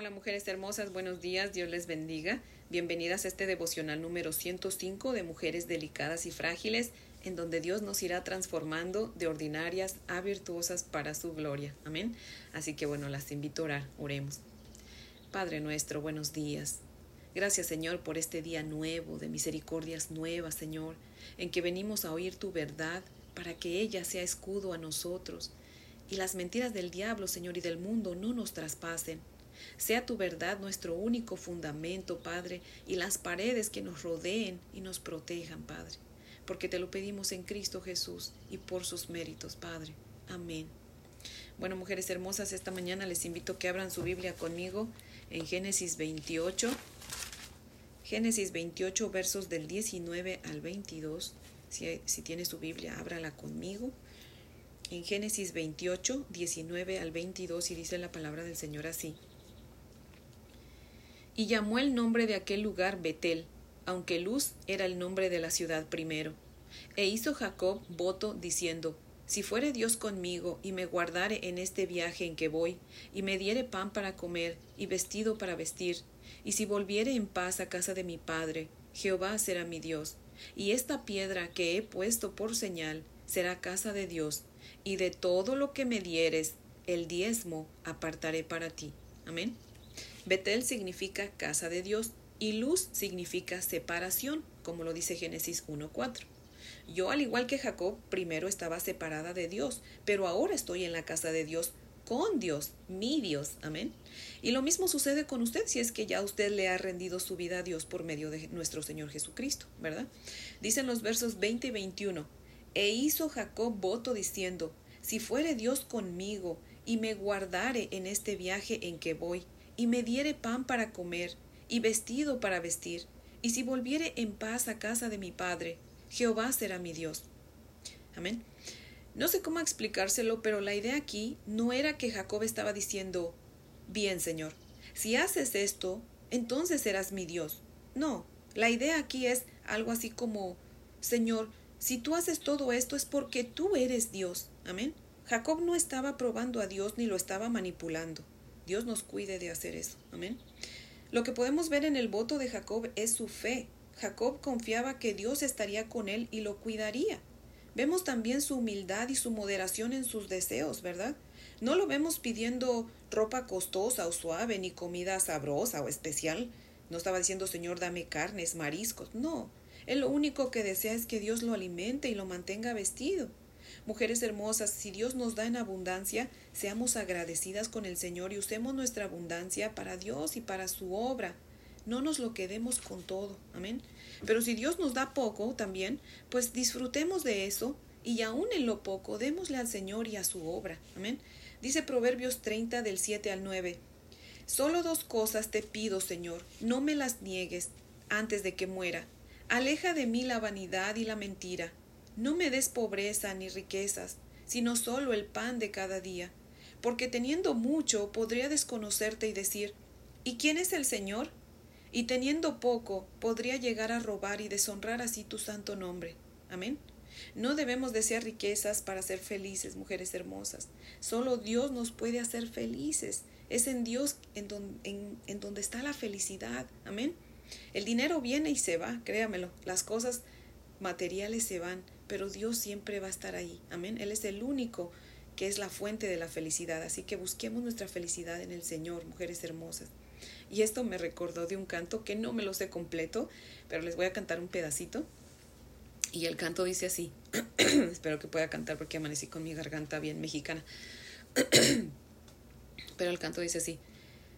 Hola mujeres hermosas, buenos días, Dios les bendiga. Bienvenidas a este devocional número 105 de Mujeres Delicadas y Frágiles, en donde Dios nos irá transformando de ordinarias a virtuosas para su gloria. Amén. Así que bueno, las invito a orar, oremos. Padre nuestro, buenos días. Gracias Señor por este día nuevo, de misericordias nuevas, Señor, en que venimos a oír tu verdad para que ella sea escudo a nosotros y las mentiras del diablo, Señor, y del mundo no nos traspasen. Sea tu verdad nuestro único fundamento, Padre, y las paredes que nos rodeen y nos protejan, Padre, porque te lo pedimos en Cristo Jesús y por sus méritos, Padre. Amén. Bueno, mujeres hermosas, esta mañana les invito a que abran su Biblia conmigo en Génesis 28. Génesis 28, versos del 19 al 22. Si, si tiene su Biblia, ábrala conmigo en Génesis 28, 19 al 22 y dice la palabra del Señor así. Y llamó el nombre de aquel lugar Betel, aunque Luz era el nombre de la ciudad primero. E hizo Jacob voto diciendo, Si fuere Dios conmigo y me guardare en este viaje en que voy, y me diere pan para comer y vestido para vestir, y si volviere en paz a casa de mi padre, Jehová será mi Dios, y esta piedra que he puesto por señal será casa de Dios, y de todo lo que me dieres, el diezmo apartaré para ti. Amén. Betel significa casa de Dios y luz significa separación, como lo dice Génesis 1.4. Yo, al igual que Jacob, primero estaba separada de Dios, pero ahora estoy en la casa de Dios, con Dios, mi Dios. Amén. Y lo mismo sucede con usted si es que ya usted le ha rendido su vida a Dios por medio de nuestro Señor Jesucristo, ¿verdad? Dicen los versos 20 y 21. E hizo Jacob voto diciendo, Si fuere Dios conmigo, y me guardare en este viaje en que voy, y me diere pan para comer, y vestido para vestir, y si volviere en paz a casa de mi padre, Jehová será mi Dios. Amén. No sé cómo explicárselo, pero la idea aquí no era que Jacob estaba diciendo, Bien, Señor, si haces esto, entonces serás mi Dios. No, la idea aquí es algo así como, Señor, si tú haces todo esto es porque tú eres Dios. Amén. Jacob no estaba probando a Dios ni lo estaba manipulando. Dios nos cuide de hacer eso. Amén. Lo que podemos ver en el voto de Jacob es su fe. Jacob confiaba que Dios estaría con él y lo cuidaría. Vemos también su humildad y su moderación en sus deseos, ¿verdad? No lo vemos pidiendo ropa costosa o suave, ni comida sabrosa o especial. No estaba diciendo, Señor, dame carnes, mariscos. No, él lo único que desea es que Dios lo alimente y lo mantenga vestido. Mujeres hermosas, si Dios nos da en abundancia, seamos agradecidas con el Señor y usemos nuestra abundancia para Dios y para su obra. No nos lo quedemos con todo. Amén. Pero si Dios nos da poco también, pues disfrutemos de eso y aún en lo poco démosle al Señor y a su obra. Amén. Dice Proverbios 30 del 7 al 9. Solo dos cosas te pido, Señor, no me las niegues antes de que muera. Aleja de mí la vanidad y la mentira. No me des pobreza ni riquezas, sino solo el pan de cada día. Porque teniendo mucho podría desconocerte y decir, ¿y quién es el Señor? Y teniendo poco podría llegar a robar y deshonrar así tu santo nombre. Amén. No debemos desear riquezas para ser felices, mujeres hermosas. Solo Dios nos puede hacer felices. Es en Dios en, en donde está la felicidad. Amén. El dinero viene y se va, créamelo. Las cosas materiales se van, pero Dios siempre va a estar ahí. Amén. Él es el único que es la fuente de la felicidad. Así que busquemos nuestra felicidad en el Señor, mujeres hermosas. Y esto me recordó de un canto que no me lo sé completo, pero les voy a cantar un pedacito. Y el canto dice así. Espero que pueda cantar porque amanecí con mi garganta bien mexicana. pero el canto dice así.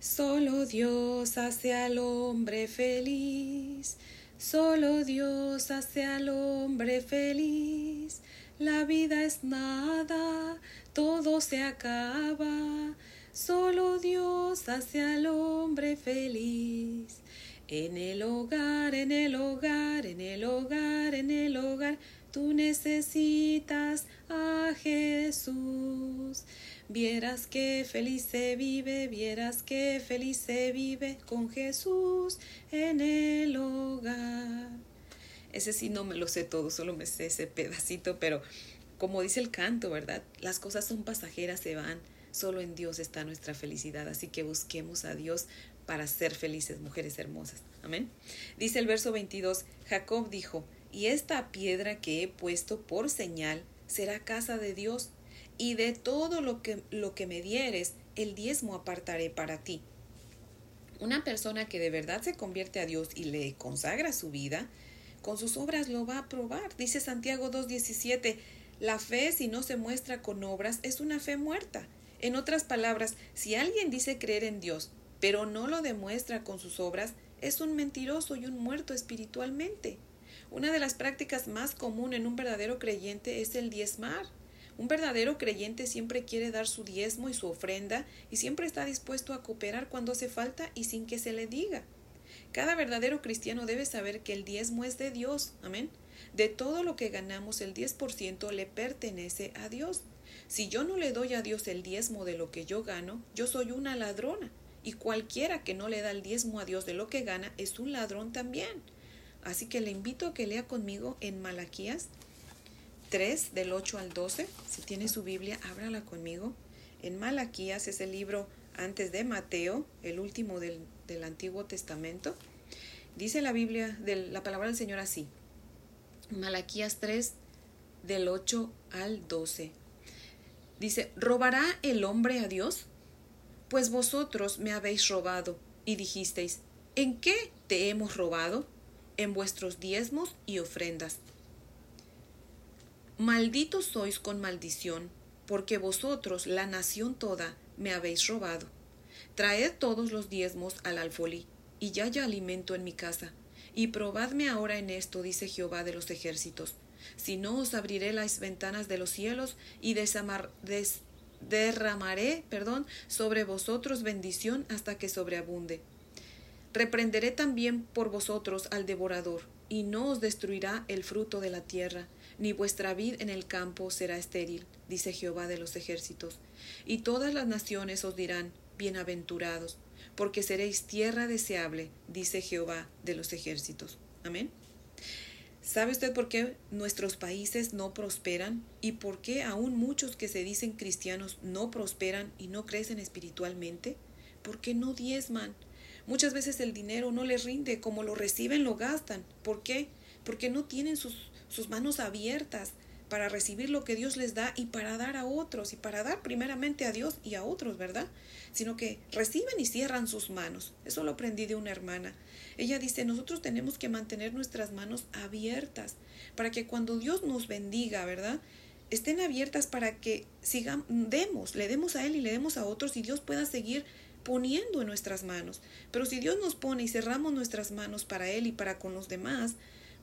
Solo Dios hace al hombre feliz, solo Dios hace al hombre feliz. La vida es nada, todo se acaba, solo Dios hace al hombre feliz. En el hogar, en el hogar, en el hogar, en el hogar, tú necesitas a Jesús. Vieras que feliz se vive, vieras que feliz se vive con Jesús en el hogar. Ese sí no me lo sé todo, solo me sé ese pedacito, pero como dice el canto, ¿verdad? Las cosas son pasajeras, se van. Solo en Dios está nuestra felicidad, así que busquemos a Dios para ser felices, mujeres hermosas. Amén. Dice el verso 22, Jacob dijo, y esta piedra que he puesto por señal será casa de Dios, y de todo lo que, lo que me dieres, el diezmo apartaré para ti. Una persona que de verdad se convierte a Dios y le consagra su vida, con sus obras lo va a probar. Dice Santiago 2.17, la fe si no se muestra con obras es una fe muerta. En otras palabras, si alguien dice creer en Dios, pero no lo demuestra con sus obras, es un mentiroso y un muerto espiritualmente. Una de las prácticas más comunes en un verdadero creyente es el diezmar. Un verdadero creyente siempre quiere dar su diezmo y su ofrenda y siempre está dispuesto a cooperar cuando hace falta y sin que se le diga. Cada verdadero cristiano debe saber que el diezmo es de Dios. Amén. De todo lo que ganamos, el 10% le pertenece a Dios. Si yo no le doy a Dios el diezmo de lo que yo gano, yo soy una ladrona. Y cualquiera que no le da el diezmo a Dios de lo que gana es un ladrón también. Así que le invito a que lea conmigo en Malaquías 3 del 8 al 12. Si tiene su Biblia, ábrala conmigo. En Malaquías es el libro antes de Mateo, el último del, del Antiguo Testamento. Dice la Biblia, la palabra del Señor así. Malaquías 3 del 8 al 12. Dice, ¿robará el hombre a Dios? Pues vosotros me habéis robado y dijisteis, ¿en qué te hemos robado? En vuestros diezmos y ofrendas. Malditos sois con maldición, porque vosotros, la nación toda, me habéis robado. Traed todos los diezmos al alfolí, y ya haya alimento en mi casa. Y probadme ahora en esto, dice Jehová de los ejércitos. Si no os abriré las ventanas de los cielos y derramaré perdón, sobre vosotros bendición hasta que sobreabunde. Reprenderé también por vosotros al devorador, y no os destruirá el fruto de la tierra, ni vuestra vid en el campo será estéril, dice Jehová de los ejércitos. Y todas las naciones os dirán, bienaventurados, porque seréis tierra deseable, dice Jehová de los ejércitos. Amén. ¿Sabe usted por qué nuestros países no prosperan y por qué aún muchos que se dicen cristianos no prosperan y no crecen espiritualmente? Porque no diezman. Muchas veces el dinero no les rinde, como lo reciben lo gastan. ¿Por qué? Porque no tienen sus sus manos abiertas para recibir lo que Dios les da y para dar a otros y para dar primeramente a Dios y a otros, ¿verdad? Sino que reciben y cierran sus manos. Eso lo aprendí de una hermana. Ella dice, nosotros tenemos que mantener nuestras manos abiertas para que cuando Dios nos bendiga, ¿verdad? Estén abiertas para que sigamos, demos, le demos a Él y le demos a otros y Dios pueda seguir poniendo en nuestras manos. Pero si Dios nos pone y cerramos nuestras manos para Él y para con los demás,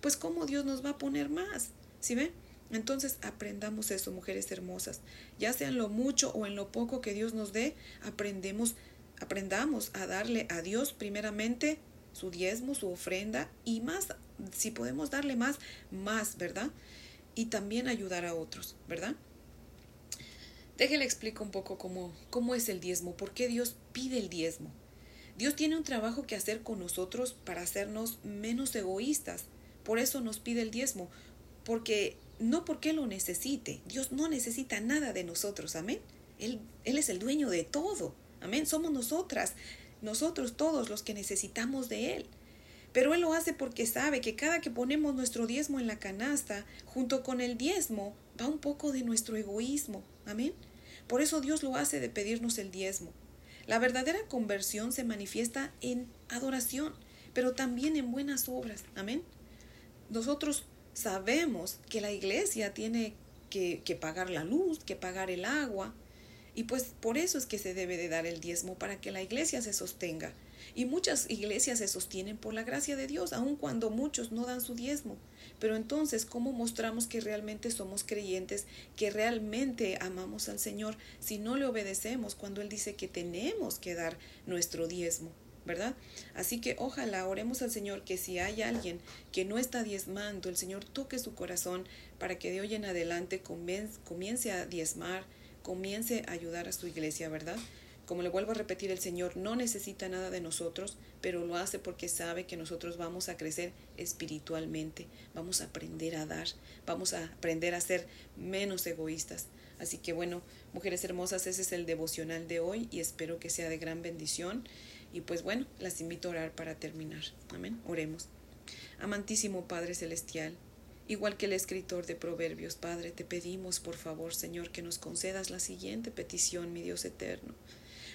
pues cómo Dios nos va a poner más. ¿Sí ven? Entonces aprendamos eso, mujeres hermosas. Ya sea en lo mucho o en lo poco que Dios nos dé, aprendemos, aprendamos a darle a Dios primeramente su diezmo, su ofrenda y más, si podemos darle más, más, ¿verdad? Y también ayudar a otros, ¿verdad? Déjele explico un poco cómo, cómo es el diezmo, por qué Dios pide el diezmo. Dios tiene un trabajo que hacer con nosotros para hacernos menos egoístas, por eso nos pide el diezmo, porque no porque lo necesite. Dios no necesita nada de nosotros, amén. Él, Él es el dueño de todo, amén. Somos nosotras, nosotros todos los que necesitamos de Él. Pero Él lo hace porque sabe que cada que ponemos nuestro diezmo en la canasta, junto con el diezmo, va un poco de nuestro egoísmo. Amén. Por eso Dios lo hace de pedirnos el diezmo. La verdadera conversión se manifiesta en adoración, pero también en buenas obras. Amén nosotros sabemos que la iglesia tiene que, pagar la luz, que pagar el agua, y pues por eso es que se debe de dar el diezmo, para que la iglesia se sostenga. Y muchas iglesias se sostienen por la gracia de Dios, aun cuando muchos no dan su diezmo. Pero entonces, ¿cómo mostramos que realmente somos creyentes, que realmente amamos al Señor, si no le obedecemos cuando Él dice que tenemos que dar nuestro diezmo? ¿Verdad? Así que ojalá oremos al Señor que si hay alguien que no está diezmando, el Señor toque su corazón para que de hoy en adelante comience a diezmar, comience a ayudar a su iglesia, ¿verdad? Como le vuelvo a repetir, el Señor no necesita nada de nosotros, pero lo hace porque sabe que nosotros vamos a crecer espiritualmente, vamos a aprender a dar, vamos a aprender a ser menos egoístas. Así que bueno, mujeres hermosas, ese es el devocional de hoy y espero que sea de gran bendición. Y pues bueno, las invito a orar para terminar. Amén. Oremos. Amantísimo Padre Celestial, igual que el escritor de Proverbios, Padre, te pedimos por favor, Señor, que nos concedas la siguiente petición, mi Dios eterno.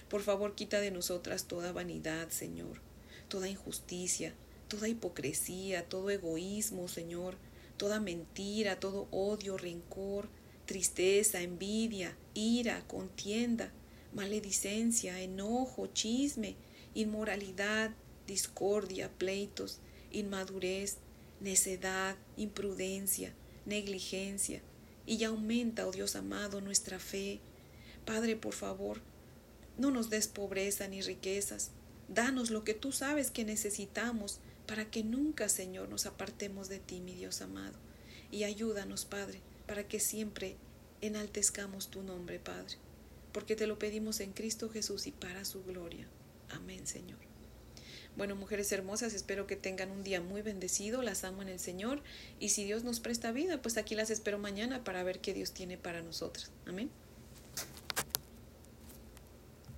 Por favor, quita de nosotras toda vanidad, Señor, toda injusticia, toda hipocresía, todo egoísmo, Señor, toda mentira, todo odio, rencor, tristeza, envidia, ira, contienda, maledicencia, enojo, chisme, inmoralidad, discordia, pleitos, inmadurez, necedad, imprudencia, negligencia, y aumenta, oh Dios amado, nuestra fe. Padre, por favor, no nos des pobreza ni riquezas, danos lo que tú sabes que necesitamos para que nunca, Señor, nos apartemos de ti, mi Dios amado. Y ayúdanos, Padre, para que siempre enaltezcamos tu nombre, Padre, porque te lo pedimos en Cristo Jesús y para su gloria. Amén, Señor. Bueno, mujeres hermosas, espero que tengan un día muy bendecido, las amo en el Señor y si Dios nos presta vida, pues aquí las espero mañana para ver qué Dios tiene para nosotras. Amén.